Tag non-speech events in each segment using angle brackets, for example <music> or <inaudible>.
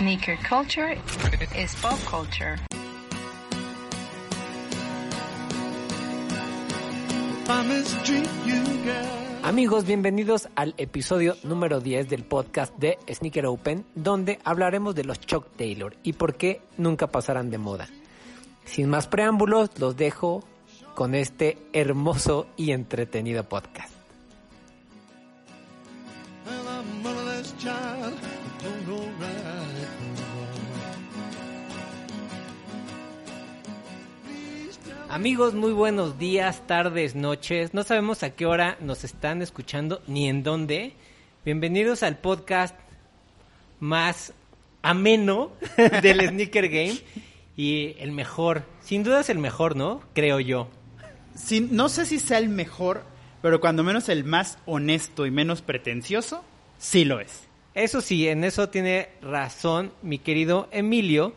Sneaker culture is pop culture. Amigos, bienvenidos al episodio número 10 del podcast de Sneaker Open, donde hablaremos de los Chuck Taylor y por qué nunca pasarán de moda. Sin más preámbulos, los dejo con este hermoso y entretenido podcast. Amigos, muy buenos días, tardes, noches. No sabemos a qué hora nos están escuchando ni en dónde. Bienvenidos al podcast más ameno <laughs> del Sneaker Game y el mejor. Sin duda es el mejor, ¿no? Creo yo. No sé si sea el mejor, pero cuando menos el más honesto y menos pretencioso, sí lo es. Eso sí, en eso tiene razón mi querido Emilio.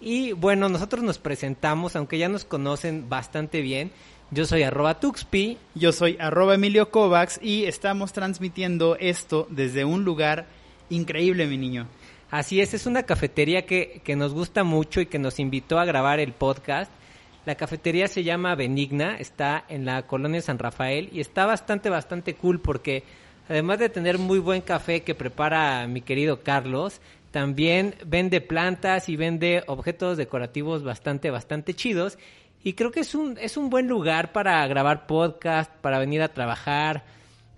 Y bueno, nosotros nos presentamos, aunque ya nos conocen bastante bien. Yo soy arroba Tuxpi. Yo soy arroba Emilio Kovacs y estamos transmitiendo esto desde un lugar increíble, mi niño. Así es, es una cafetería que, que nos gusta mucho y que nos invitó a grabar el podcast. La cafetería se llama Benigna, está en la colonia San Rafael y está bastante, bastante cool porque además de tener muy buen café que prepara mi querido Carlos, también vende plantas y vende objetos decorativos bastante, bastante chidos. Y creo que es un, es un buen lugar para grabar podcast, para venir a trabajar.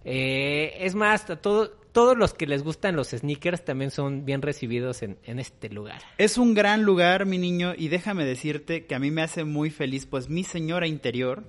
Eh, es más, todo- todos los que les gustan los sneakers también son bien recibidos en, en este lugar. Es un gran lugar, mi niño, y déjame decirte que a mí me hace muy feliz, pues mi señora interior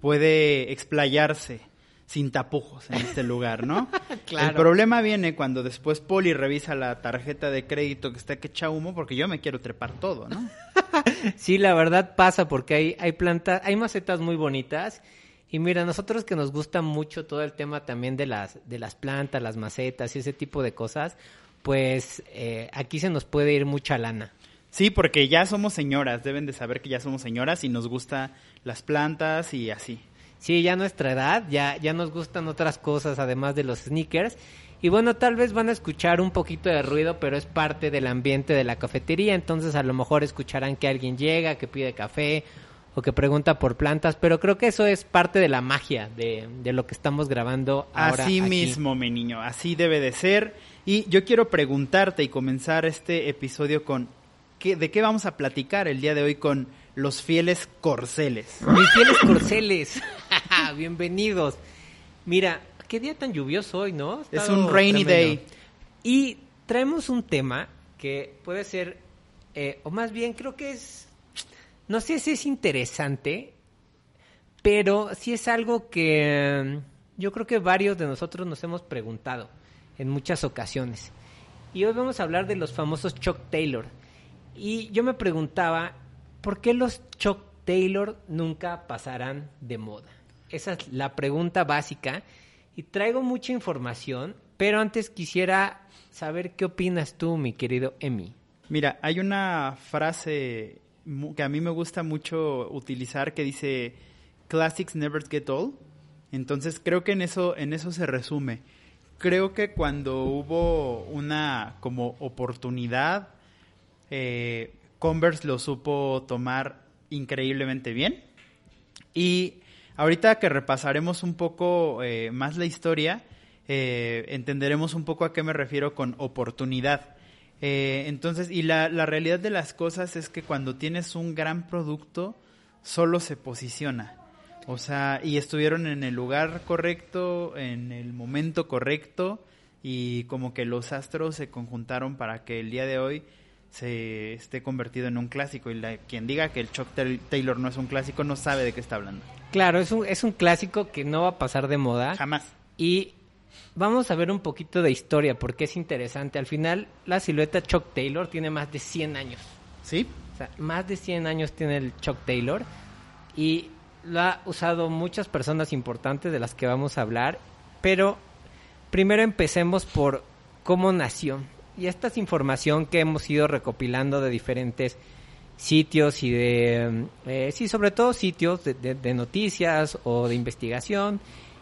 puede explayarse sin tapujos en este lugar, ¿no? <laughs> Claro. El problema viene cuando después Poli revisa la tarjeta de crédito que está que echa humo porque yo me quiero trepar todo, ¿no? <laughs> Sí, la verdad pasa porque hay, hay plantas, hay macetas muy bonitas. Y mira, nosotros que nos gusta mucho todo el tema también de las, de las plantas, las macetas y ese tipo de cosas, pues eh, aquí se nos puede ir mucha lana. Sí, porque ya somos señoras, deben de saber que ya somos señoras y nos gusta las plantas y así. Sí, ya nuestra edad, ya, ya nos gustan otras cosas además de los sneakers. Y bueno, tal vez van a escuchar un poquito de ruido, pero es parte del ambiente de la cafetería. Entonces a lo mejor escucharán que alguien llega, que pide café o que pregunta por plantas. Pero creo que eso es parte de la magia de, de lo que estamos grabando ahora. Así aquí. mismo, mi niño, así debe de ser. Y yo quiero preguntarte y comenzar este episodio con ¿qué, de qué vamos a platicar el día de hoy con los fieles corceles. Mis fieles corceles, <laughs> bienvenidos. Mira, qué día tan lluvioso hoy, ¿no? Es un rainy tremendo. day. Y traemos un tema que puede ser, eh, o más bien creo que es, no sé si es interesante, pero sí es algo que mm, yo creo que varios de nosotros nos hemos preguntado en muchas ocasiones. Y hoy vamos a hablar de los famosos Chuck Taylor. Y yo me preguntaba, ¿por qué los Chuck Taylor nunca pasarán de moda? Esa es la pregunta básica. Y traigo mucha información, pero antes quisiera saber qué opinas tú, mi querido Emi. Mira, hay una frase que a mí me gusta mucho utilizar que dice classics never get old. Entonces creo que en eso en eso se resume. Creo que cuando hubo una como oportunidad eh, Converse lo supo tomar increíblemente bien. Y ahorita que repasaremos un poco eh, más la historia, eh, entenderemos un poco a qué me refiero con oportunidad. Eh, entonces, y la, la realidad de las cosas es que cuando tienes un gran producto, solo se posiciona. O sea, y estuvieron en el lugar correcto, en el momento correcto, y como que los astros se conjuntaron para que el día de hoy se esté convertido en un clásico. Y la- quien diga que el Chuck Taylor- no es un clásico no sabe de qué está hablando. Claro, es un, es un clásico que no va a pasar de moda. Jamás. Y vamos a ver un poquito de historia porque es interesante. Al final, la silueta Chuck Taylor tiene más de 100 años. ¿Sí? O sea, más de 100 años tiene el Chuck Taylor y lo ha usado muchas personas importantes de las que vamos a hablar, pero primero empecemos por cómo nació. Y esta es información que hemos ido recopilando de diferentes sitios y de, eh, sí, sobre todo sitios de, noticias o de investigación.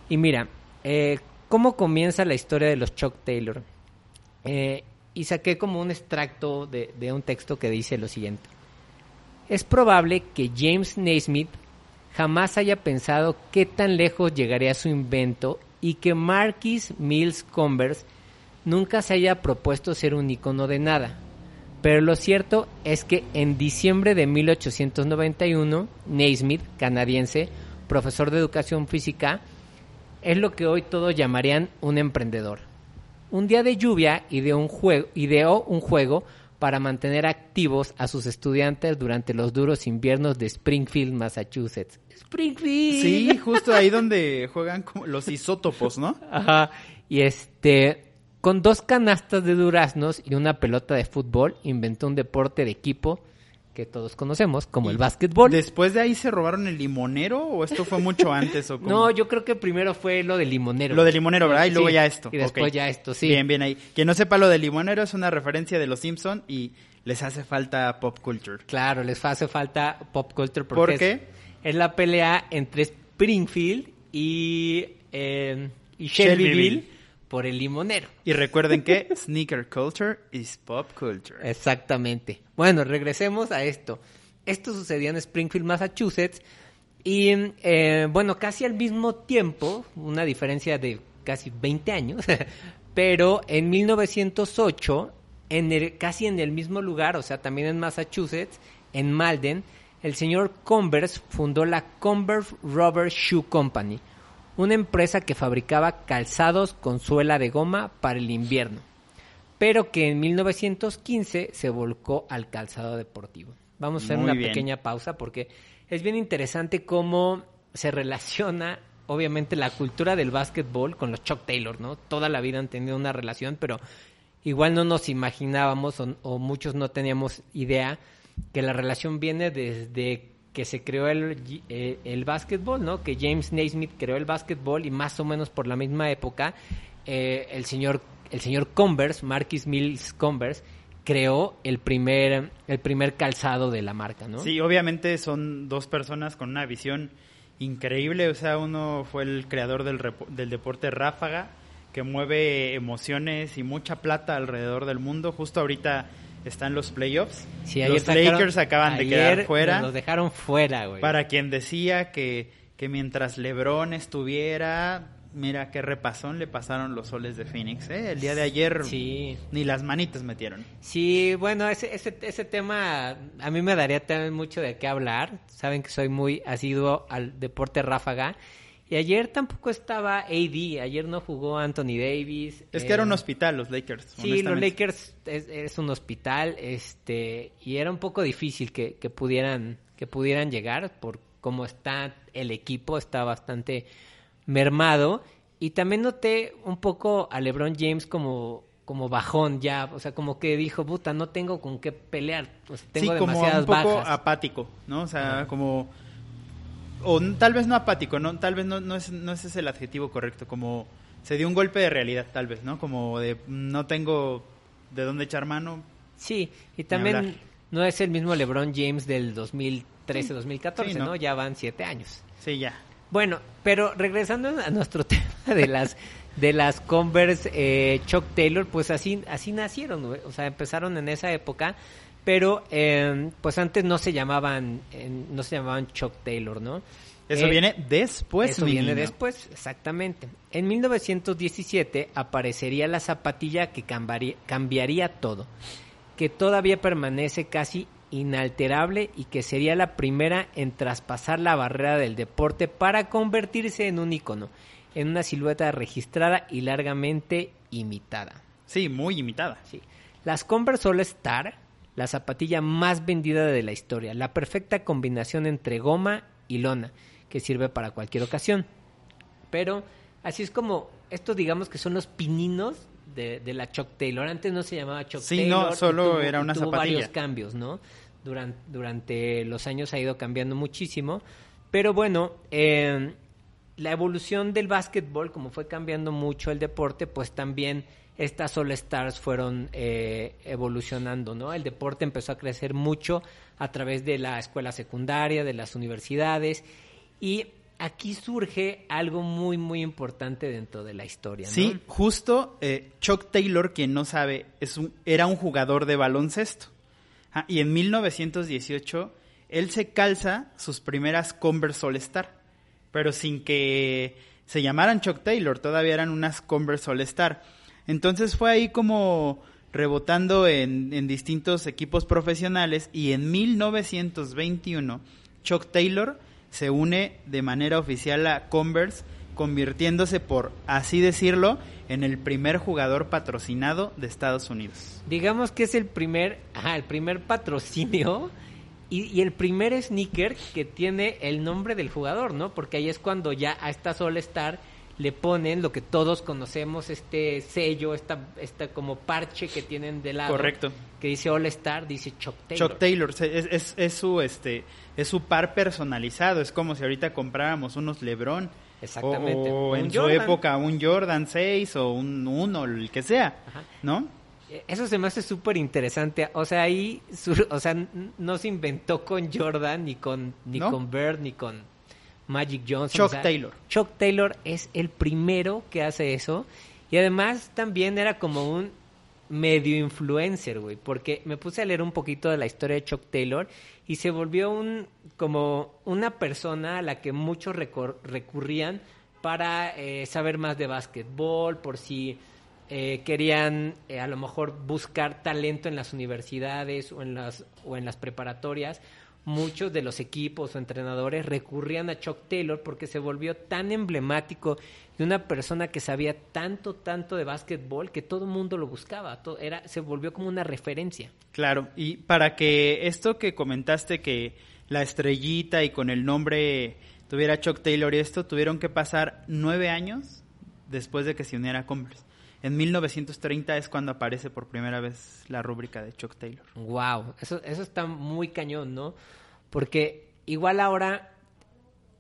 Y mira, eh, ¿cómo comienza la historia de los Chuck Taylor? Eh, y saqué como un extracto de, de un texto que dice lo siguiente. Es probable que James Naismith jamás haya pensado qué tan lejos llegaría su invento y que Marquis Mills Converse nunca se haya propuesto ser un icono de nada. Pero lo cierto es que en diciembre de 1891, Naismith, canadiense, profesor de educación física, es lo que hoy todos llamarían un emprendedor. Un día de lluvia ideó un, juego, ideó un juego para mantener activos a sus estudiantes durante los duros inviernos de Springfield, Massachusetts. Springfield. Sí, justo ahí donde juegan como los isótopos, ¿no? Ajá. Y este, con dos canastas de duraznos y una pelota de fútbol, inventó un deporte de equipo que todos conocemos como el básquetbol. ¿Después de ahí se robaron el limonero o esto fue mucho antes o <laughs> cómo? No, yo creo que primero fue lo del limonero. Lo del limonero, ¿verdad? Y luego Sí, ya esto. Y después ya esto, sí. Bien, bien ahí. Quien no sepa lo del limonero es una referencia de los Simpson y les hace falta pop culture. Claro, les hace falta pop culture porque ¿Por es- qué? Es, la pelea entre Springfield y, eh, y Shelbyville, Shelbyville. Por el limonero. Y recuerden que <laughs> sneaker culture is pop culture. Exactamente. Bueno, regresemos a esto. Esto sucedió en Springfield, Massachusetts. Y eh, bueno, casi al mismo tiempo, una diferencia de casi 20 años, <laughs> pero en 1908, en el, casi en el mismo lugar, o sea, también en Massachusetts, en Malden, el señor Converse fundó la Converse Rubber Shoe Company, una empresa que fabricaba calzados con suela de goma para el invierno pero que en 1915 se volcó al calzado deportivo. Vamos a hacer Muy una bien. pequeña pausa porque es bien interesante cómo se relaciona, obviamente, la cultura del básquetbol con los Chuck Taylor, ¿no? Toda la vida han tenido una relación, pero igual no nos imaginábamos o, o muchos no teníamos idea que la relación viene desde que se creó el, eh, el básquetbol, ¿no? Que James Naismith creó el básquetbol y más o menos por la misma época eh, el señor el señor Converse, Marquis Mills Converse, creó el primer el primer calzado de la marca, ¿no? Sí, obviamente son dos personas con una visión increíble. O sea, uno fue el creador del, del deporte ráfaga, que mueve emociones y mucha plata alrededor del mundo. Justo ahorita están los playoffs. Sí, los sacaron- Lakers acaban de quedar fuera. Los dejaron fuera, güey. Para quien decía que, que mientras LeBron estuviera, mira qué repasón le pasaron los soles de Phoenix. ¿eh? El día de ayer Sí. ni las manitas metieron. Sí, bueno, ese, ese, ese tema a mí me daría también mucho de qué hablar. Saben que soy muy asiduo al deporte ráfaga. Y ayer tampoco estaba AD, ayer no jugó Anthony Davis. Es eh, que era un hospital los Lakers. Sí, los. Lakers es, es un hospital, este, y era un poco difícil que, que pudieran, que pudieran llegar por cómo está el equipo, está bastante mermado. Y también noté un poco a LeBron James como, como bajón ya, o sea, como que dijo, puta, no tengo con qué pelear, o sea, tengo sí, como demasiadas un poco bajas. apático, ¿no? O sea, como... O tal vez no apático, no tal vez no, no, es, no ese es el adjetivo correcto, como se dio un golpe de realidad, tal vez, ¿no? Como de no tengo de dónde echar mano. Sí, y también no es el mismo LeBron James del 2013-2014, Sí, ¿no? ¿no? Ya van siete años. Sí, ya. Bueno, pero regresando a nuestro <laughs> tema de las de las Converse eh, Chuck Taylor, pues así así nacieron, o sea, empezaron en esa época, pero eh, pues antes no se llamaban eh, no se llamaban Chuck Taylor, ¿no? Eso Eh, viene después, eso viene niño. después, exactamente. En 1917 aparecería la zapatilla que cambiaría, cambiaría todo, que todavía permanece casi inalterable y que sería la primera en traspasar la barrera del deporte para convertirse en un icono, en una silueta registrada y largamente imitada. Sí, muy imitada. Sí. Las Converse All Star, la zapatilla más vendida de la historia, la perfecta combinación entre goma y lona, que sirve para cualquier ocasión. Pero Así es como, estos digamos que son los pininos de, de la Chuck Taylor. Antes no se llamaba Chuck Sí, Taylor. no, y solo tuvo- era una tuvo zapatilla. varios cambios, ¿no? Durante, durante los años ha ido cambiando muchísimo. Pero bueno, eh, la evolución del básquetbol, como fue cambiando mucho el deporte, pues también estas All Stars fueron eh, evolucionando, ¿no? El deporte empezó a crecer mucho a través de la escuela secundaria, de las universidades, y aquí surge algo muy, muy importante dentro de la historia, ¿no? Sí, justo eh, Chuck Taylor, quien no sabe, es un, era un jugador de baloncesto. Ah, y en 1918 él se calza sus primeras Converse All Star, pero sin que se llamaran Chuck Taylor, todavía eran unas Converse All Star. Entonces fue ahí como rebotando en, distintos equipos profesionales y en 1921 Chuck Taylor se une de manera oficial a Converse, convirtiéndose por así decirlo en el primer jugador patrocinado de Estados Unidos. Digamos que es el primer, ajá, el primer patrocinio y, y el primer sneaker que tiene el nombre del jugador, ¿no? Porque ahí es cuando ya a esta All Star le ponen lo que todos conocemos, este sello, esta, esta como parche que tienen de lado. Correcto. Que dice All Star, dice Chuck Taylor. Chuck Taylor es, es- es su este es su par personalizado, es como si ahorita compráramos unos LeBron Exactamente. o, en su época un Jordan 6 o un 1, el que sea, Ajá. ¿no? Eh, Eso se me hace súper interesante. O sea, ahí, o sea, no se inventó con Jordan, ni con, ni ¿No? con Bird, ni con Magic Johnson. Chuck o sea, Taylor. Chuck Taylor es el primero que hace eso. Y además también era como un medio influencer, güey. Porque me puse a leer un poquito de la historia de Chuck Taylor y se volvió un como una persona a la que muchos recor- recurrían para eh, saber más de básquetbol, por si eh, querían eh, a lo mejor buscar talento en las universidades o en las o en las preparatorias muchos de los equipos o entrenadores recurrían a Chuck Taylor porque se volvió tan emblemático y una persona que sabía tanto tanto de básquetbol que todo el mundo lo buscaba era se volvió como una referencia Claro, y para que esto que comentaste que la estrellita y con el nombre tuviera Chuck Taylor y esto, tuvieron que pasar nueve años después de que se uniera a. En 1930 es cuando aparece por primera vez la rúbrica de Chuck Taylor. Wow, eso, eso está muy cañón, ¿no? Porque igual ahora,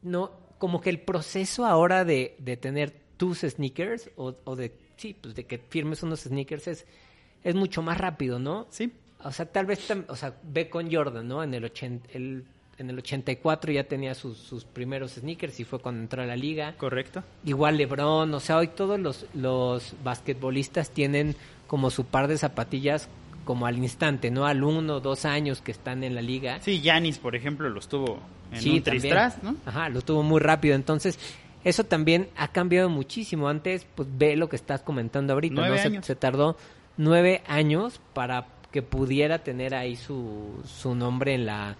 no, como que el proceso ahora de, de tener tus sneakers o, o de, sí, pues de que firmes unos sneakers es, es mucho más rápido, ¿no? Sí, O sea, tal vez, o sea, ve con Jordan, ¿no? En el, 80, el- en el 84 ya tenía sus, sus primeros sneakers y fue cuando entró a la liga. correcto. Igual LeBron, o sea, hoy todos los, los basquetbolistas tienen como su par de zapatillas como al instante, ¿no? Al uno, dos años que están en la liga. Sí, Yanis, por ejemplo, los tuvo en Sí, un tristras, ¿no? Ajá, lo tuvo muy rápido. Entonces, eso también ha cambiado muchísimo. Antes, pues ve lo que estás comentando ahorita, Nueve ¿no? Se-. Se, tardó nueve años para que pudiera tener ahí su, su nombre en la,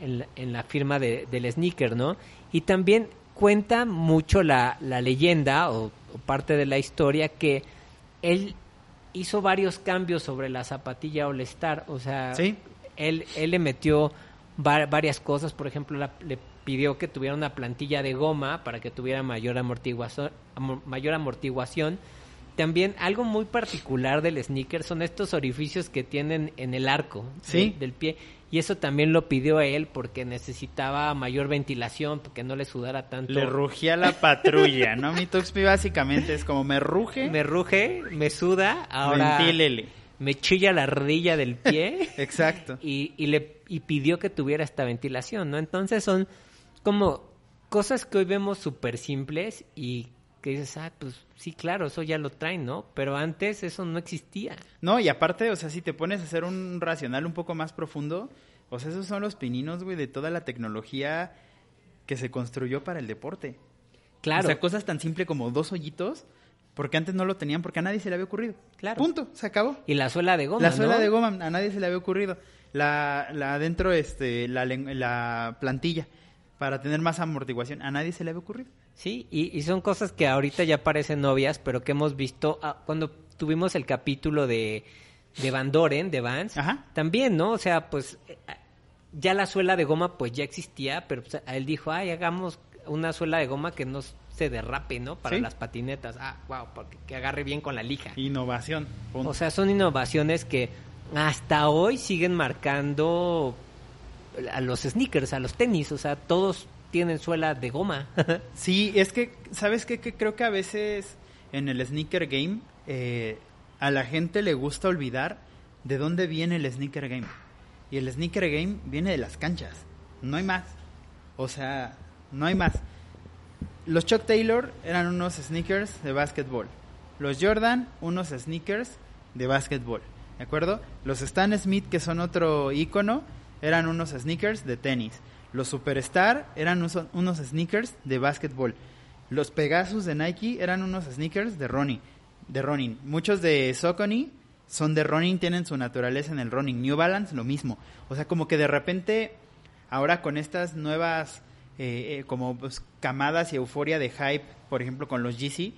en la, en la firma de- del sneaker, ¿no? Y también cuenta mucho la, la leyenda o, o parte de la historia que él hizo varios cambios sobre la zapatilla All Star, o sea, Sí. él, él le metió va- varias cosas, por ejemplo, la- le pidió que tuviera una plantilla de goma para que tuviera mayor amortiguación, amo- mayor amortiguación. También algo muy particular del sneaker son estos orificios que tienen en el arco Sí. del, del pie. Y eso también lo pidió él porque necesitaba mayor ventilación, porque no le sudara tanto. Le rugía la patrulla, ¿no? Mi Tuxpi básicamente es como me ruge, Me ruge, me suda, ahora ventílele. me chilla la rodilla del pie. <laughs> Exacto. y, y le y pidió que tuviera esta ventilación, ¿no? Entonces son como cosas que hoy vemos súper simples y que dices, ah, pues sí, claro, eso ya lo traen, ¿no? Pero antes eso no existía. No, y aparte, o sea, si te pones a hacer un racional un poco más profundo, o sea, esos son los pininos, güey, de toda la tecnología que se construyó para el deporte. Claro, O sea, cosas tan simples como dos hoyitos, porque antes no lo tenían, porque a nadie se le había ocurrido. Claro. Punto, se acabó. y la suela de goma, la suela ¿no? de goma a nadie se le había ocurrido. La, la adentro, este, la, la plantilla, para tener más amortiguación, a nadie se le había ocurrido. Sí, y, y son cosas que ahorita ya parecen novias, pero que hemos visto ah, cuando tuvimos el capítulo de, de Van Doren, de Vans, Ajá. también, ¿no? O sea, pues eh, ya la suela de goma pues ya existía, pero pues, él dijo, ay, hagamos una suela de goma que no se derrape, ¿no? Para Sí. las patinetas. Ah, wow, porque que agarre bien con la lija. Innovación. punto. O sea, son innovaciones que hasta hoy siguen marcando a los sneakers, a los tenis. O sea, todos tienen suela de goma. <laughs> Sí, es que, ¿sabes qué? Que creo que a veces en el sneaker game eh, a la gente le gusta olvidar de dónde viene el sneaker game. Y el sneaker game viene de las canchas. No hay más. O sea, no hay más. Los Chuck Taylor eran unos sneakers de básquetbol. Los Jordan, unos sneakers de básquetbol. ¿De acuerdo? Los Stan Smith, que son otro icono, eran unos sneakers de tenis. Los Superstar eran unos sneakers de básquetbol. Los Pegasus de Nike eran unos sneakers de running. De. Muchos de Saucony son de running, tienen su naturaleza en el running. New Balance, lo mismo. O sea, como que de repente, ahora con estas nuevas eh, eh, como pues, camadas y euforia de hype, por ejemplo, con los Yeezy,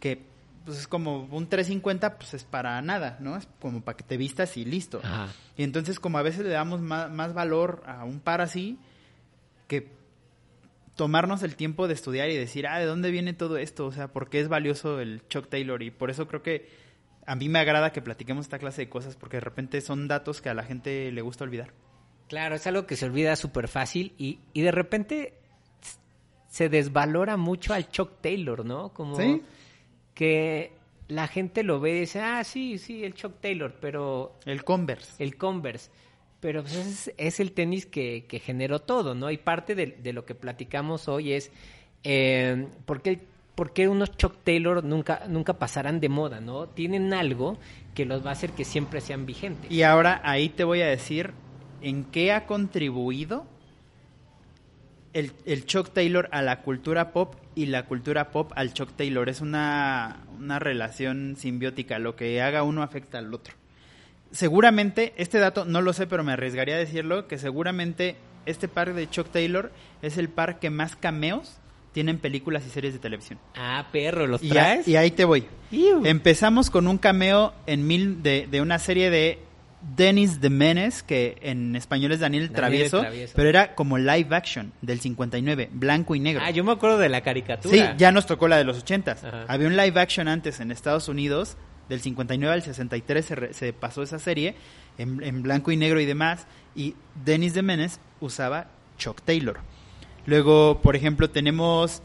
que pues es como un 350, pues es para nada, ¿no? Es como para que te vistas y listo. Ajá. Y entonces como a veces le damos más, más valor a un par así, que tomarnos el tiempo de estudiar y decir, ah, ¿de dónde viene todo esto? O sea, ¿por qué es valioso el Chuck Taylor? Y por eso creo que a mí me agrada que platiquemos esta clase de cosas, porque de repente son datos que a la gente le gusta olvidar. Claro, es algo que se olvida súper fácil y, y de repente se desvalora mucho al Chuck Taylor, ¿no? Como Sí. Que la gente lo ve y dice, ah, sí, sí, el Chuck Taylor, pero El Converse. el Converse. Pero pues, es, es el tenis que, que generó todo, ¿no? Y parte de, de lo que platicamos hoy es eh, ¿por, qué, por qué unos Chuck Taylor nunca, nunca pasarán de moda, ¿no? Tienen algo que los va a hacer que siempre sean vigentes. Y ahora ahí te voy a decir en qué ha contribuido el, el Chuck Taylor a la cultura pop y la cultura pop al Chuck Taylor. Es una, una relación simbiótica. Lo que haga uno afecta al otro. Seguramente, este dato no lo sé, pero me arriesgaría a decirlo, que seguramente este par de Chuck Taylor es el par que más cameos tiene en películas y series de televisión. Ah, perro, ¿los Y, a- traes? y ahí te voy. Iu. Empezamos con un cameo en mil de, de una serie de Dennis the Menace, que en español es Daniel, el Daniel el Travieso, Travieso. pero era como live action del 59, blanco y negro. Ah, yo me acuerdo de la caricatura. Sí, ya nos tocó la de los 80. Ajá. Había un live action antes en Estados Unidos, del 59 al 63 se, re- se pasó esa serie, en, en blanco y negro y demás, y Dennis the Menace usaba Chuck Taylor. Luego, por ejemplo, tenemos,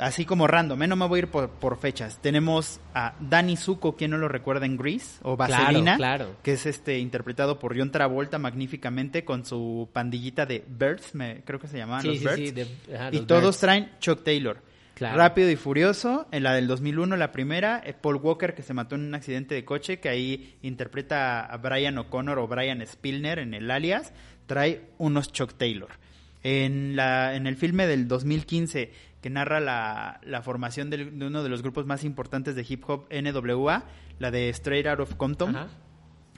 así como random, ¿eh? no me voy a ir por, por fechas, tenemos a Danny Zuko, quien no lo recuerda en Grease, o Vaselina, claro. que es este interpretado por John Travolta magníficamente con su pandillita de Birds, me, creo que se llamaban Sí, los sí, Birds. sí, de- ajá, y los todos Birds. traen Chuck Taylor. Claro. Rápido y Furioso, en la del 2001, la primera, eh, Paul Walker que se mató en un accidente de coche, que ahí interpreta a Brian O'Connor o Brian Spilner en el alias, trae unos Chuck Taylor. En, la, en el filme del 2015 que narra la, la formación del- de uno de los grupos más importantes de hip hop NWA, la de Straight Out of Compton, Ajá.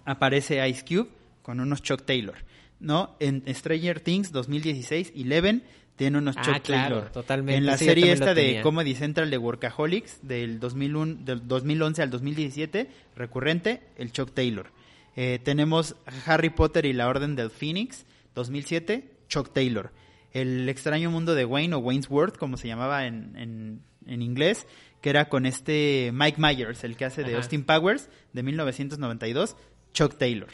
aparece Ice Cube con unos Chuck Taylor, ¿no? En Stranger Things 2016, Eleven tiene unos Ah, Chuck claro, Taylor. totalmente, En la serie esta de. Comedy Central de Workaholics del 2001, del 2011 al 2017, recurrente, el Chuck Taylor. Eh, tenemos Harry Potter y la Orden del Phoenix, 2007, Chuck Taylor. El extraño mundo de Wayne o Wayne's World, como se llamaba en, en, en inglés, que era con este Mike Myers, el que hace de Ajá. Austin Powers, de 1992, Chuck Taylor.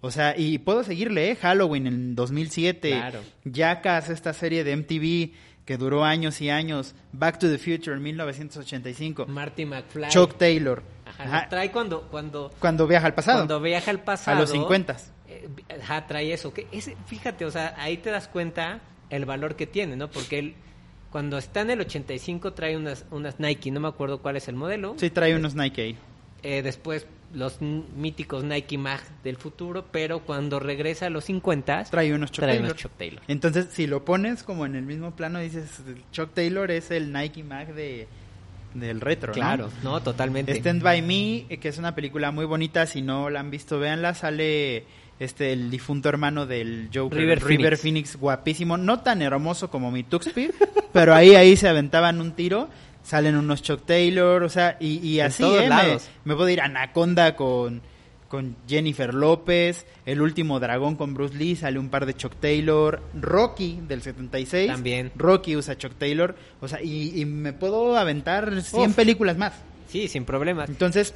O sea, y puedo seguirle, ¿eh? Halloween en 2007, Claro. Jackass, esta serie de MTV que duró años y años, Back to the Future en 1985, Marty McFly. Chuck Taylor, Ajá, trae cuando, cuando, cuando viaja al pasado, cuando viaja al pasado. a los 50. eh, Ajá, trae eso. Que ese, fíjate, o sea, ahí te das cuenta el valor que tiene, ¿no? Porque él, cuando está en el 85, trae unas, unas Nike, no me acuerdo cuál es el modelo. Sí, trae unos Nike ahí. Eh, después los míticos Nike Mag del futuro, pero cuando regresa a los 50, Trae unos Chuck trae Taylor. unos Chuck Taylor. Entonces, si lo pones como en el mismo plano, dices, Chuck Taylor es el Nike Mag de, del retro, ¿no? Claro, no, totalmente. Stand By Me, eh, que es una película muy bonita, si no la han visto, véanla, sale este el difunto hermano del Joker, River River, Phoenix. Phoenix. guapísimo, no tan hermoso como mi Tuxpi, <laughs> pero ahí ahí se aventaban un tiro, salen unos Chuck Taylor, o sea, y, y así, todos eh, me, me puedo ir a Anaconda con con Jennifer López, El último dragón con Bruce Lee, sale un par de Chuck Taylor, Rocky del 76. También. Rocky usa Chuck Taylor, o sea, y, y me puedo aventar 100 Uf. películas más. Sí, sin problemas. Entonces,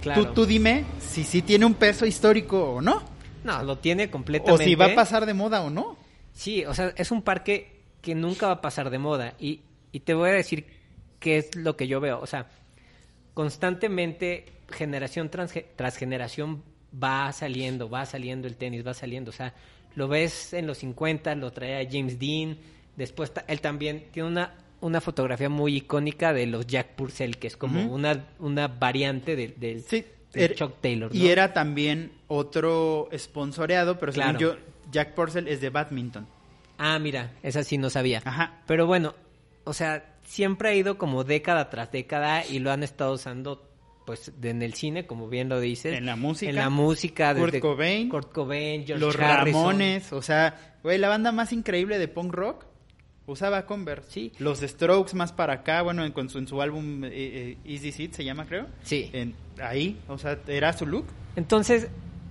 Claro. tú, tú dime si sí tiene un peso histórico o no, No, lo tiene o completamente. si va a pasar de moda o no. Sí, o sea, es un parque que nunca va a pasar de moda. Y, y te voy a decir qué es lo que yo veo. O sea, constantemente, generación tras, tras generación, va saliendo, va saliendo el tenis, va saliendo. O sea, lo ves en los 50, lo traía James Dean. Después, él también tiene una, una fotografía muy icónica de los Jack Purcell, que es como una, una variante de- del, Sí, del era- Chuck Taylor. Y era también otro sponsoreado, pero según Claro. yo, Jack Purcell es de badminton. Ah, mira, esa sí no sabía. Ajá. Pero bueno, o sea, siempre ha ido como década tras década y lo han estado usando pues de- en el cine, como bien lo dices. En la música. En la música. Kurt desde Cobain. Kurt Cobain, George Los Harrison. Ramones, o sea, güey, la banda más increíble de punk rock usaba Converse. Sí. Los Strokes más para acá, bueno, en, con su, en su álbum eh, eh, Easy Seat se llama, creo. Sí. En- ahí, o sea, era su look. Entonces,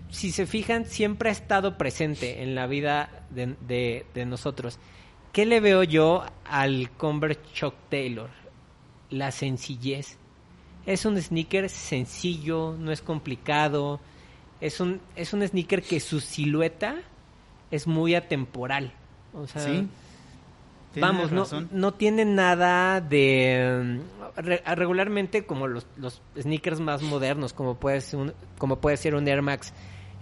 si se fijan, siempre ha estado presente en la vida de, de- de nosotros. ¿Qué le veo yo al Converse Chuck Taylor? La sencillez. Es un sneaker sencillo, no es complicado. Es un, es un sneaker que su silueta es muy atemporal. O sea, sí. Vamos, no, no tiene nada de... mm, re- regularmente como los, los sneakers más modernos, como puede, ser un, como puede ser un Air Max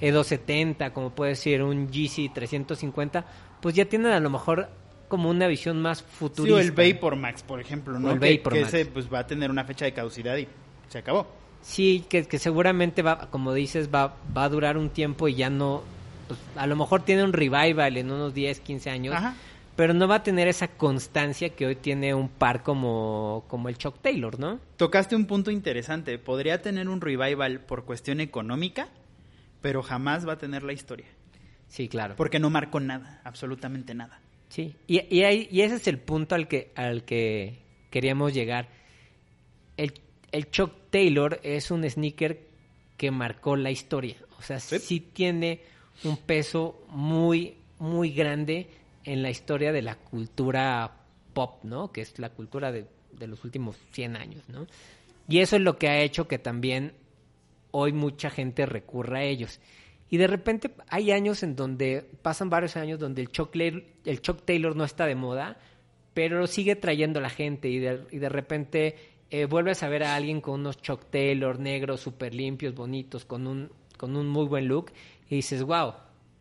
E270, como puede ser un GC 350, pues ya tienen a lo mejor como una visión más Sí, futurista. o el Vapor Max, por ejemplo, ¿no? O el que, Vapor que Max. ese pues va a tener una fecha de caducidad y se acabó. Sí, que, que seguramente va, como dices, va, va a durar un tiempo y ya no... pues, a lo mejor tiene un revival en unos 10, 15 años. Ajá. Pero no va a tener esa constancia que hoy tiene un par como, como el Chuck Taylor, ¿no? Tocaste un punto interesante. Podría tener un revival por cuestión económica, pero jamás va a tener la historia. Sí, claro. Porque no marcó nada, absolutamente nada. Sí, y, y, ahí- y ese es el punto al que, al que queríamos llegar. El, el Chuck Taylor es un sneaker que marcó la historia. O sea, Sí. sí, tiene un peso muy, muy grande en la historia de la cultura pop, ¿no? Que es la cultura de, de los últimos 100 años, ¿no? Y eso es lo que ha hecho que también hoy mucha gente recurra a ellos. Y de repente hay años en donde, pasan varios años donde el Chuck, Taylor- el Chuck Taylor no está de moda, pero sigue trayendo la gente y de, y de repente eh, vuelves a ver a alguien con unos Chuck Taylor negros, súper limpios, bonitos, con un, con un muy buen look y dices, wow.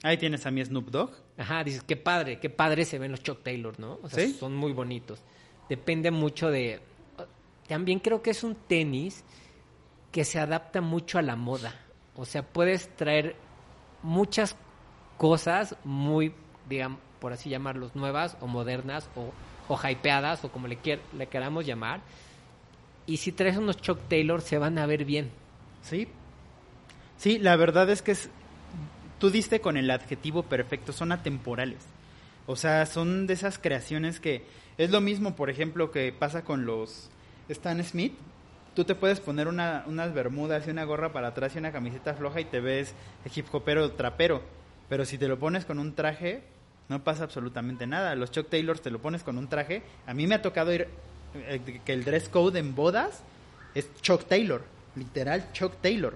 Ahí tienes a mi Snoop Dogg. Ajá, dices, qué padre, qué padre se ven los Chuck Taylor, ¿no? O sea, ¿Sí? son muy bonitos. Depende mucho de... También creo que es un tenis que se adapta mucho a la moda. O sea, puedes traer muchas cosas muy, digamos, por así llamarlos, nuevas o modernas o, o hypeadas o como le, quier- le queramos llamar. Y si traes unos Chuck Taylor se van a ver bien. Sí. Sí, la verdad es que es, tú diste con el adjetivo perfecto, son atemporales. O sea, son de esas creaciones que es lo mismo, por ejemplo, que pasa con los Stan Smith. Tú te puedes poner una, unas bermudas y una gorra para atrás y una camiseta floja y te ves hip hopero trapero. Pero si te lo pones con un traje, no pasa absolutamente nada. Los Chuck Taylors te lo pones con un traje. A mí me ha tocado ir eh, que el dress code en bodas es Chuck Taylor, literal Chuck Taylor.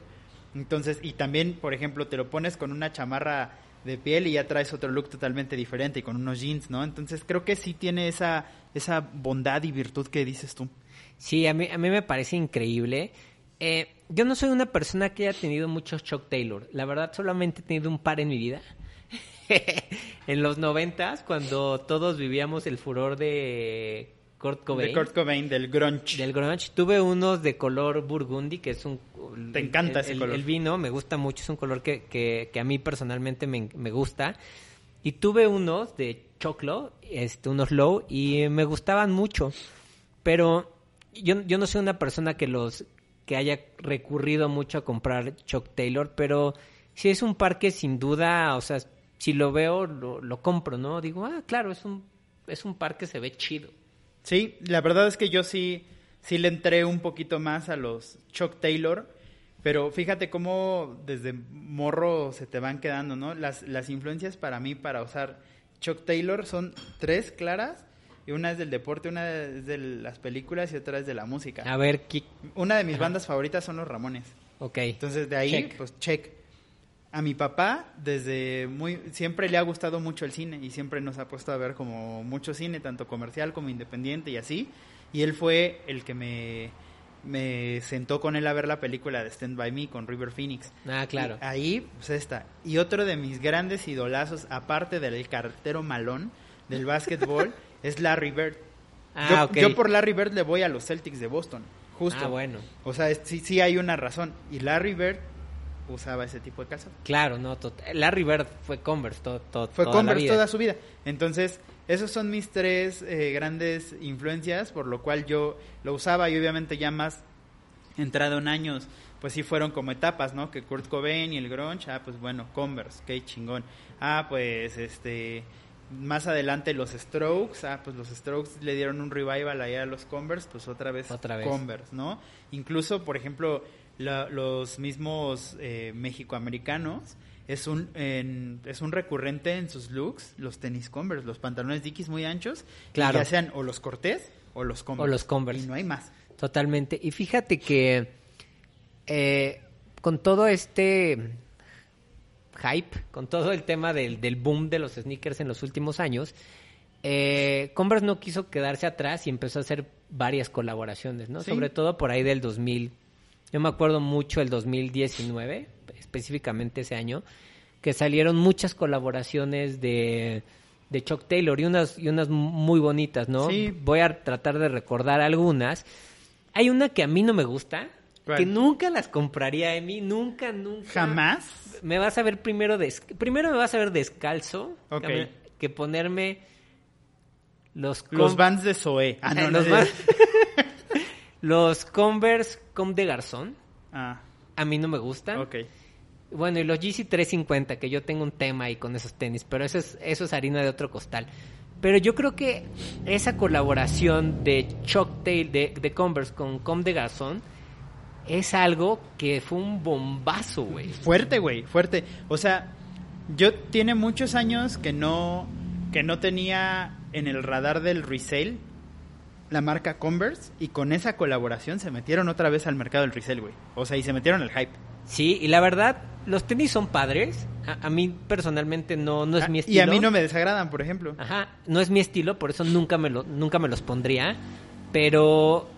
Entonces, y también, por ejemplo, te lo pones con una chamarra de piel y ya traes otro look totalmente diferente y con unos jeans, ¿no? Entonces, creo que sí tiene esa esa bondad y virtud que dices tú. Sí, a mí, a mí me parece increíble. Eh, yo no soy una persona que haya tenido muchos Chuck Taylor. La verdad, solamente he tenido un par en mi vida. <laughs> en los noventas, cuando todos vivíamos el furor de Kurt Cobain. De Kurt Cobain, del grunge. Del grunge. Tuve unos de color burgundy, que es un... Te encanta el- ese color. El vino me gusta mucho, es un color que, que, que a mí personalmente me, me gusta. Y tuve unos de choclo, este, unos low, y me gustaban mucho. Pero yo, yo no soy una persona que los que haya recurrido mucho a comprar Chuck Taylor, pero si es un par que sin duda, o sea, si lo veo, lo, lo compro, ¿no? Digo, ah, claro, es un, es un par que se ve chido. Sí, la verdad es que yo sí, sí le entré un poquito más a los Chuck Taylor. Pero fíjate cómo desde morro se te van quedando, ¿no? Las, las influencias para mí para usar Chuck Taylor son tres claras. Y una es del deporte, una es de las películas y otra es de la música. A ver, ¿qué- Una de mis bandas favoritas son los Ramones. ok. Entonces de ahí, Check. pues check. A mi papá desde muy siempre le ha gustado mucho el cine y siempre nos ha puesto a ver como mucho cine, tanto comercial como independiente y así. Y él fue el que me me sentó con él a ver la película de Stand by Me con River Phoenix. Ah, claro. Y ahí, pues esta. Y otro de mis grandes idolazos, aparte del cartero malón del básquetbol, <laughs> es Larry Bird. Ah, yo, ok. yo por Larry Bird le voy a los Celtics de Boston. Justo. Ah, bueno. O sea, es- sí, sí hay una razón. Y Larry Bird usaba ese tipo de calzado. Claro, no. Larry Bird fue Converse todo, todo, Fue toda la Converse vida. toda su vida. Entonces, esos son mis tres eh, grandes influencias, por lo cual yo lo usaba y obviamente ya más entrado en años, pues sí fueron como etapas, ¿no? Que Kurt Cobain y el grunge, ah, pues bueno, Converse, qué chingón. Ah, pues este más adelante los Strokes, ah, pues los Strokes le dieron un revival allá a los Converse, pues otra vez, Otra vez. Converse, ¿no? Incluso, por ejemplo, la- los mismos eh, mexicoamericanos es un en- es un recurrente en sus looks los tenis Converse, los pantalones Dickies muy anchos, Claro. ya sean o los Cortés o los Converse. los Converse. Y no hay más. Totalmente. Y fíjate que eh, con todo este hype, con todo el tema del, del boom de los sneakers en los últimos años, eh, Converse no quiso quedarse atrás y empezó a hacer varias colaboraciones, ¿no? Sí. Sobre todo por ahí del 2000. Yo me acuerdo mucho el 2019, específicamente ese año, que salieron muchas colaboraciones de, de Chuck Taylor y unas, y unas muy bonitas, ¿no? Sí. Voy a tratar de recordar algunas. Hay una que a mí no me gusta, ¿Cuál? que nunca las compraría a mí, nunca, nunca. Jamás. Me vas a ver primero des- primero me vas a ver descalzo que, ponerme los Los Vans de Zoé. Ah, no, <laughs> los, no, Vans- <laughs> los Converse Comme de Garzón Ah, a mí no me gustan. ok. Bueno, y los GC 350, que yo tengo un tema ahí con esos tenis, pero eso es, eso es harina de otro costal. Pero yo creo que esa colaboración de Chuck Taylor, de, de Converse con Com de Garzón, es algo que fue un bombazo, güey. Fuerte, güey, fuerte. O sea, yo tiene muchos años que no que no tenía en el radar del resale la marca Converse y con esa colaboración se metieron otra vez al mercado del resale, güey. O sea, y se metieron al hype. Sí, y la verdad, los tenis son padres. A, a mí personalmente no, no es Ah, mi y estilo. a mí no me desagradan, por ejemplo. Ajá, no es mi estilo, por eso nunca me, lo, nunca me los pondría. Pero,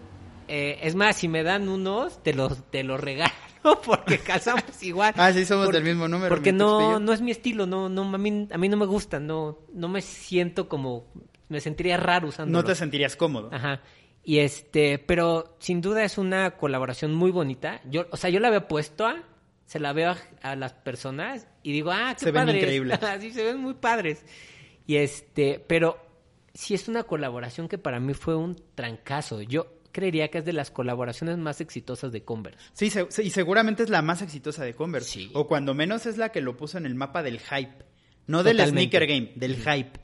eh, es más, si me dan unos, te los, te los regalo, <laughs> porque calzamos igual. Ah, sí, somos Porque- del mismo número. Porque y no, no es mi estilo, no, no, a mí, a mí no me gustan, no, no me siento como, me sentiría raro usando. No te sentirías cómodo. Ajá. Y este, pero sin duda es una colaboración muy bonita. Yo, o sea, yo la había puesto a, se la veo a, a las personas y digo, ah, qué Se ven padres. increíbles. <laughs> sí, se ven muy padres. Y este, pero sí es una colaboración que para mí fue un trancazo. Yo creería que es de las colaboraciones más exitosas de Converse. Sí, se- y seguramente es la más exitosa de Converse. Sí. O cuando menos es la que lo puso en el mapa del hype. No del sneaker game, del hype.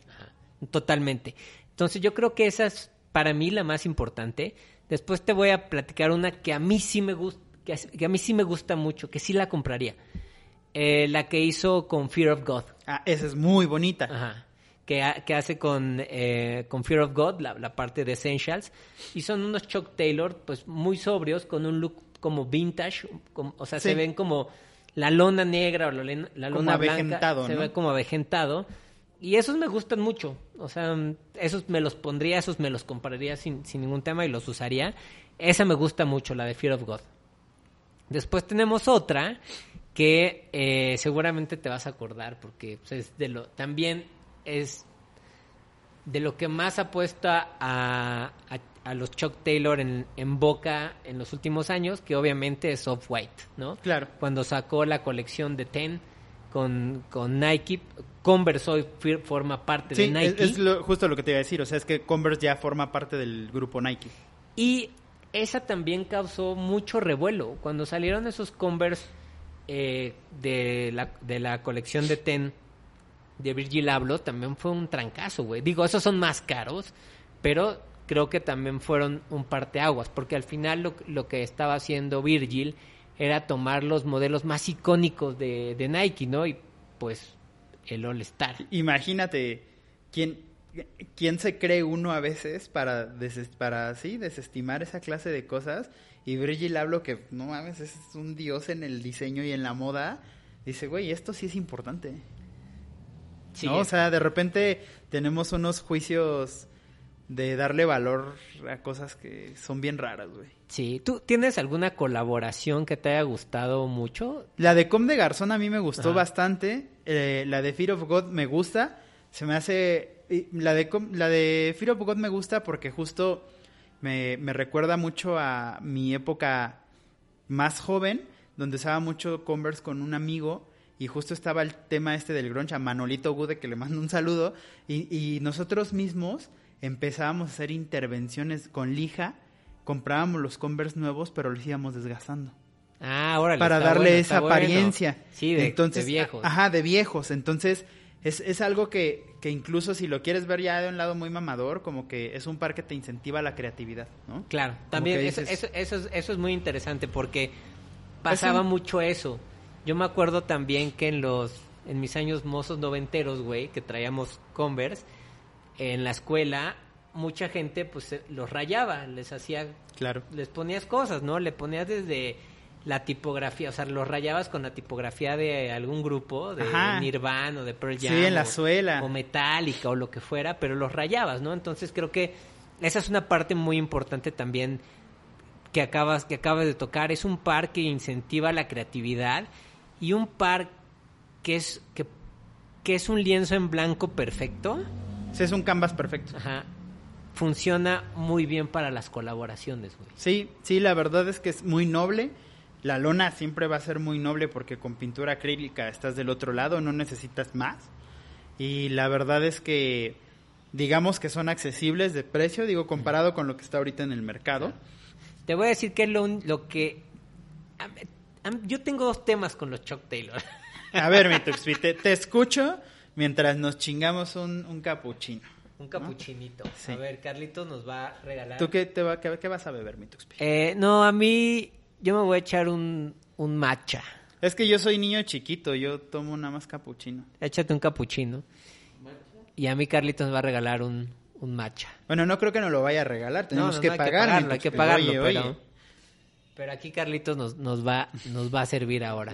Totalmente. Entonces yo creo que esa es para mí la más importante. Después te voy a platicar una que a mí sí me gusta, que, a- mí sí me gusta mucho, que sí la compraría. Eh, la que hizo con Fear of God. Ah, esa es muy bonita. Ajá. Que, ha- que hace con, eh, con Fear of God, la, la parte de Essentials. Y son unos Chuck Taylor, pues muy sobrios, con un look como vintage. como- o sea, Sí. se ven como la lona negra o la, la Como lona blanca. avejentado, Se ¿no? ve como avejentado. Y esos me gustan mucho. O sea, esos me los pondría, esos me los compraría sin, sin ningún tema y los usaría. Esa me gusta mucho, la de Fear of God. Después tenemos otra que eh, seguramente te vas a acordar porque pues, es de lo también es de lo que más apuesta a, a, a los Chuck Taylor en, en boca en los últimos años, que obviamente es Off-White, ¿no? Claro. Cuando sacó la colección de Ten con, con Nike, Converse hoy forma parte Sí, de Nike. es, es lo- justo lo que te iba a decir. O sea, es que Converse ya forma parte del grupo Nike. Y esa también causó mucho revuelo. Cuando salieron esos Converse eh, de, la, de la colección de Ten de Virgil Abloh, también fue un trancazo, güey. Digo, esos son más caros, pero creo que también fueron un parteaguas, porque al final lo, lo que estaba haciendo Virgil era tomar los modelos más icónicos de, de Nike, ¿no? Y pues el All Star. Imagínate, ¿quién, quién se cree uno a veces para, deses- para sí, desestimar esa clase de cosas? Y Virgil hablo que, no mames, es un dios en el diseño y en la moda. Dice, güey, esto sí es importante. Sí, ¿no? O sea, de repente tenemos unos juicios de darle valor a cosas que son bien raras, güey. sí. ¿Tú tienes alguna colaboración que te haya gustado mucho? La de Com de Garzón a mí me gustó Ajá. bastante. Eh, la de Fear of God me gusta. Se me hace. La de, la de Fear of God me gusta porque justo me, me recuerda mucho a mi época más joven, donde usaba mucho Converse con un amigo. Y justo estaba el tema este del grunge a Manolito Gude, que le mando un saludo. Y, y nosotros mismos empezábamos a hacer intervenciones con lija. Comprábamos los Converse nuevos, pero los íbamos desgastando Ah, órale. para darle bueno, esa bueno. apariencia. Sí, de, Entonces, de viejos. Ajá, de viejos. Entonces, es, es algo que, que incluso si lo quieres ver ya de un lado muy mamador, como que es un par que te incentiva la creatividad, ¿no? Claro, Como también eso, eso, eso, es, eso es muy interesante porque pasaba un- mucho eso. Yo me acuerdo también que en los en mis años mozos noventeros, güey, que traíamos Converse, en la escuela mucha gente pues los rayaba, les hacía Claro. les ponías cosas, ¿no? Le ponías desde la tipografía, o sea, los rayabas con la tipografía de algún grupo, de Ajá. Nirvana o de Pearl Sí, Jam. en la o- suela. O Metallica o lo que fuera, pero los rayabas, ¿no? Entonces creo que esa es una parte muy importante también que acabas, que acabas de tocar. Es un par que incentiva la creatividad y un par que es, que, que es un lienzo en blanco perfecto. Sí, es un canvas perfecto. Ajá. Funciona muy bien para las colaboraciones, güey. Sí, sí, la verdad es que es muy noble. La lona siempre va a ser muy noble porque con pintura acrílica estás del otro lado, no necesitas más. Y la verdad es que digamos que son accesibles de precio, digo, comparado con lo que está ahorita en el mercado. Te voy a decir que es lo, lo que... yo tengo dos temas con los Chuck Taylor. A ver, mi <laughs> Tuxpi, te, te escucho mientras nos chingamos un, un capuchino. Un capuchinito. Sí. A ver, Carlito nos va a regalar... ¿Tú qué, te va, qué, qué vas a beber, mi Tuxpi? Eh, no, a mí... Yo me voy a echar un, un matcha. Es que yo soy niño chiquito, yo tomo nada más capuchino. Échate un capuchino. Y a mí Carlito nos va a regalar un, un matcha. Bueno, no creo que nos lo vaya a regalar, tenemos no, que no, hay pagar. mi pagarlo, hay que pagarlo, Oye, pero... oye. Pero aquí Carlitos nos, nos, va, nos va a servir ahora.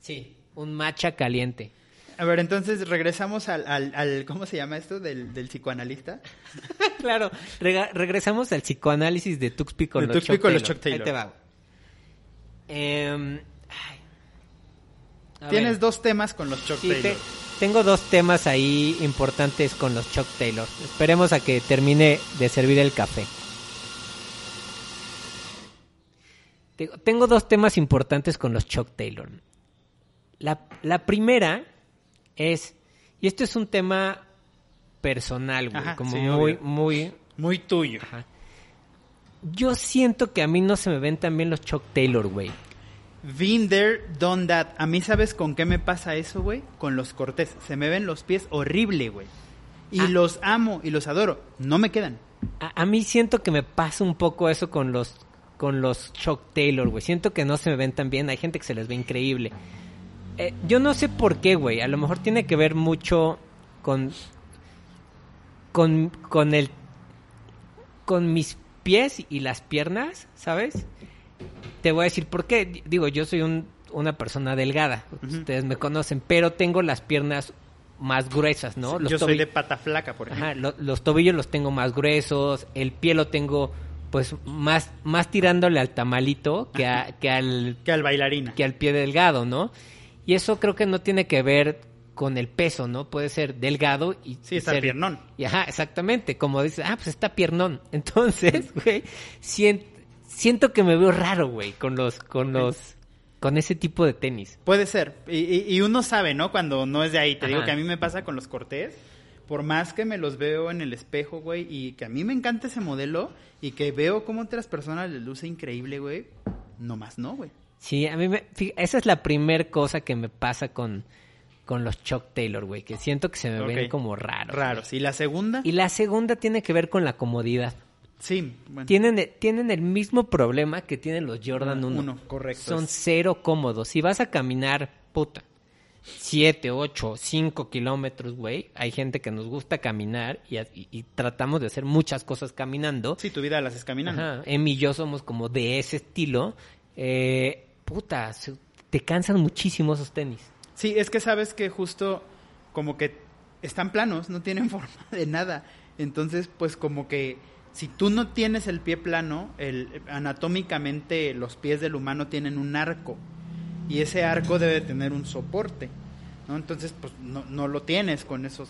Sí, un matcha caliente. A ver, entonces regresamos al, al, al- ¿cómo se llama esto? Del, del psicoanalista. <laughs> claro, rega- regresamos al psicoanálisis de Tuxpi con, De los, Tuxpi Chuck con los. Chuck Taylor. Ahí te va. Em, Tienes ver. dos temas con los Chuck Sí, Taylor. te- tengo dos temas ahí importantes con los Chuck Taylor. Esperemos a que termine de servir el café. Tengo- Tengo dos temas importantes con los Chuck Taylor. La, la primera es, y esto es un tema personal, güey, Ajá, como sí, muy, obvio. muy... Muy tuyo. ajá. Yo siento que a mí no se me ven tan bien los Chuck Taylor, güey. Been there, done that. A mí, ¿sabes con qué me pasa eso, güey? Con los cortés. Se me ven los pies horrible, güey. Y Ah. los amo y los adoro. No me quedan. A, a mí siento que me pasa un poco eso con los con los Chuck Taylor, güey. Siento que no se me ven tan bien. Hay gente que se les ve increíble. Eh, yo no sé por qué, güey. A lo mejor tiene que ver mucho con con con el con mis pies y las piernas, ¿sabes? Te voy a decir por qué. Digo, yo soy un- una persona delgada. Ustedes me conocen, pero tengo las piernas más gruesas, ¿no? Los Yo soy de pata flaca, por ejemplo. Ajá, lo- los tobillos los tengo más gruesos, el pie lo tengo pues más más tirándole al tamalito que, a- que al Que al bailarina. que al pie delgado, ¿no? Y eso creo que no tiene que ver con el peso, ¿no? Puede ser delgado y Sí, está ser- piernón. Y ajá, exactamente, como dices, ah, pues está piernón. <laughs> Entonces, güey, sien- siento que me veo raro, güey, con los con los con ese tipo de tenis. Puede ser. Y, y- y uno sabe, ¿no? Cuando no es de ahí. Te digo que a mí me pasa con los cortés. Por más que me los veo en el espejo, güey, y que a mí me encanta ese modelo y que veo cómo otras personas les luce increíble, güey, no más no, güey. Sí, a mí me, esa es la primer cosa que me pasa con, con los Chuck Taylor, güey, que siento que se me ven como raros. Raros. ¿Y la segunda? Y la segunda tiene que ver con la comodidad. Sí, bueno. tienen, tienen el mismo problema que tienen los Jordan 1. Uno, correcto. Son Es- cero cómodos. Si vas a caminar, puta, 7, 8, 5 kilómetros, güey, hay gente que nos gusta caminar y, y- y tratamos de hacer muchas cosas caminando. Sí, tu vida la haces caminando. Ajá, Emi y yo somos como de ese estilo. Eh, puta, se- te cansan muchísimo esos tenis. Sí, es que sabes que justo como que están planos, no tienen <laughs> forma de nada. Entonces, pues como que si tú no tienes el pie plano, el, anatómicamente los pies del humano tienen un arco y ese arco debe tener un soporte, ¿no? Entonces, pues no, no lo tienes con esos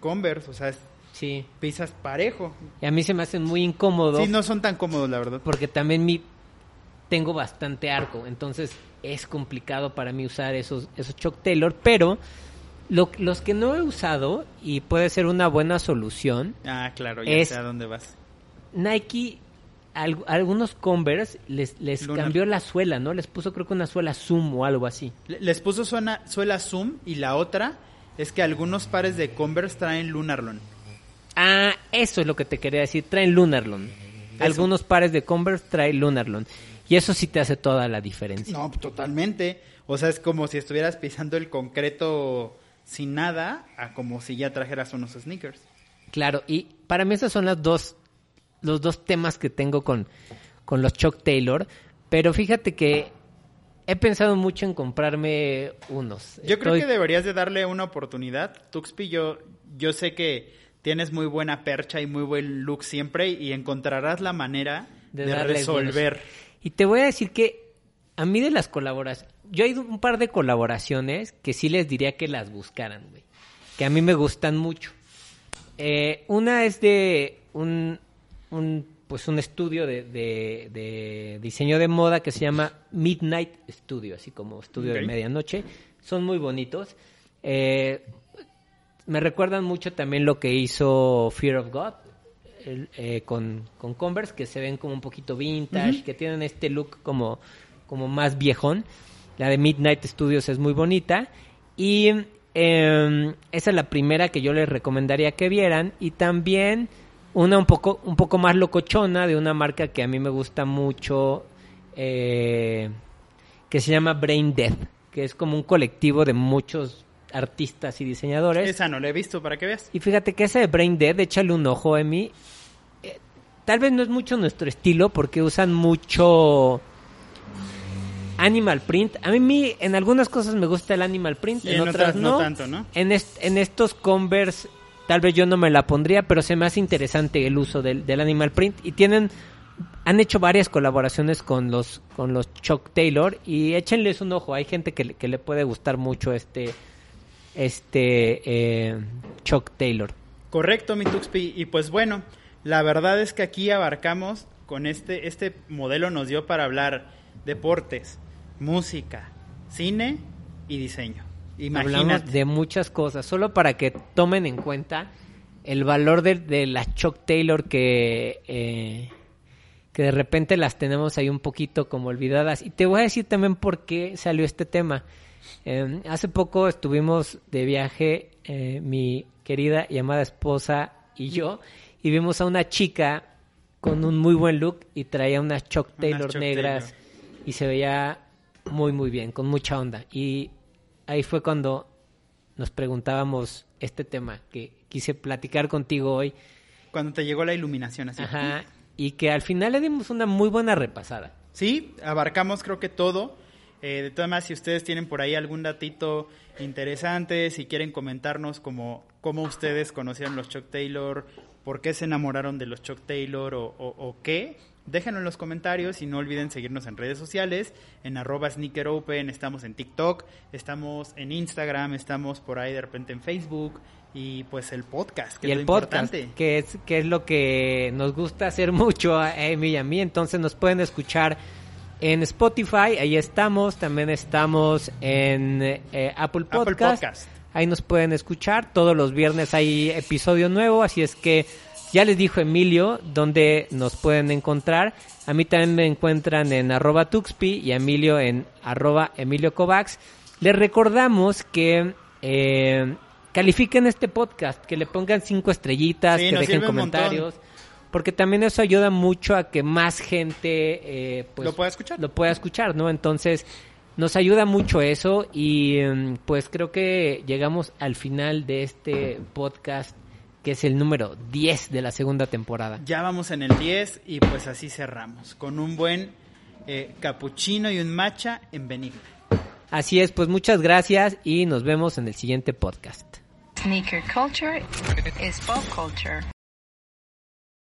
Converse, o sea, es- Sí. pisas parejo. Y a mí se me hacen muy incómodos. Sí, no son tan cómodos, la verdad. porque también mi tengo bastante arco, entonces es complicado para mí usar esos esos Chuck Taylor, pero lo- los que no he usado y puede ser una buena solución, Ah, claro, ya Es- sé a dónde vas. Nike al- algunos Converse les les Lunar. cambió la suela, ¿no? Les puso creo que una suela Zoom o algo así. Le- Les puso suena, suela Zoom y la otra es que algunos pares de Converse traen Lunarlon. Ah, eso es lo que te quería decir, traen Lunarlon. Algunos pares de Converse traen Lunarlon. Y eso sí te hace toda la diferencia. No, totalmente. O sea, es como si estuvieras pisando el concreto sin nada, a como si ya trajeras unos sneakers. Claro, y para mí esos son las dos, los dos temas que tengo con, con los Chuck Taylor. Pero fíjate que he pensado mucho en comprarme unos. Yo creo que deberías de darle una oportunidad. Tuxpi, yo, yo sé que tienes muy buena percha y muy buen look siempre y encontrarás la manera De resolver. Y te voy a decir que a mí de las colaboraciones, yo he ido un par de colaboraciones que sí les diría que las buscaran, güey. Que a mí me gustan mucho. Eh, una es de un, un, pues un estudio de, de- de diseño de moda que se llama Midnight Studio, así como estudio de medianoche. Son muy bonitos. Eh, me recuerdan mucho también lo que hizo Fear of God eh, con, con Converse, que se ven como un poquito vintage, que tienen este look como, como más viejón. La de Midnight Studios es muy bonita. Y eh, esa es la primera que yo les recomendaría que vieran. Y también una un poco, un poco más locochona de una marca que a mí me gusta mucho, eh, que se llama Brain Death, que es como un colectivo de muchos artistas y diseñadores. Esa no la he visto para que veas. Y fíjate que ese de Brain Dead, échale un ojo, Emi. Tal vez no es mucho nuestro estilo porque usan mucho animal print. A mí en algunas cosas me gusta el animal print, en, en otras, otras no no. tanto, ¿no? En, est- en estos Converse tal vez yo no me la pondría, pero se me hace interesante el uso del, del animal print y tienen han hecho varias colaboraciones con los con los Chuck Taylor y échenles un ojo. Hay gente que, le- que le puede gustar mucho este este eh, Chuck Taylor. Correcto, mi Tuxpi. Y pues bueno, la verdad es que aquí abarcamos con este, este modelo nos dio para hablar deportes, música, cine y diseño. Hablamos Imagínate. de muchas cosas, solo para que tomen en cuenta el valor de, de las Chuck Taylor que, eh, que de repente las tenemos ahí un poquito como olvidadas. Y te voy a decir también por qué salió este tema. Eh, hace poco estuvimos de viaje, eh, mi querida y amada esposa y yo, y vimos a una chica con un muy buen look y traía unas Chuck Unas Taylor Chuck negras Taylor. y se veía muy muy bien, con mucha onda. Y ahí fue cuando nos preguntábamos este tema que quise platicar contigo hoy. Cuando te llegó la iluminación así. Ajá. Y que al final le dimos una muy buena repasada. Sí, abarcamos creo que todo. Eh, de todas maneras, si ustedes tienen por ahí algún datito interesante, si quieren comentarnos como cómo ustedes conocieron los Chuck Taylor, por qué se enamoraron de los Chuck Taylor o, o- o qué, déjenlo en los comentarios y no olviden seguirnos en redes sociales, en arroba sneakeropen, estamos en TikTok, estamos en Instagram, estamos por ahí de repente en Facebook y pues el podcast, que y es el lo podcast, importante. que es, que es lo que nos gusta hacer <laughs> mucho a Amy y a mí. Entonces nos pueden escuchar en Spotify, ahí estamos. También estamos en eh, Apple Apple Podcast. Ahí nos pueden escuchar. Todos los viernes hay episodio nuevo, así es que ya les dijo Emilio dónde nos pueden encontrar. A mí también me encuentran en arroba Tuxpi y a Emilio en arroba Emilio Kovacs. Les recordamos que eh, califiquen este podcast, que le pongan cinco estrellas, Sí, que dejen comentarios. porque también eso ayuda mucho a que más gente eh, pues, Lo pueda escuchar. Lo pueda escuchar, ¿no? Entonces, nos ayuda mucho eso y mm, pues creo que llegamos al final de este podcast que es el número 10 de la segunda temporada. Ya vamos en el 10 y pues así cerramos, con un buen eh, capuchino y un matcha en Benigna. Así es, pues muchas gracias y nos vemos en el siguiente podcast. Sneaker culture is pop culture.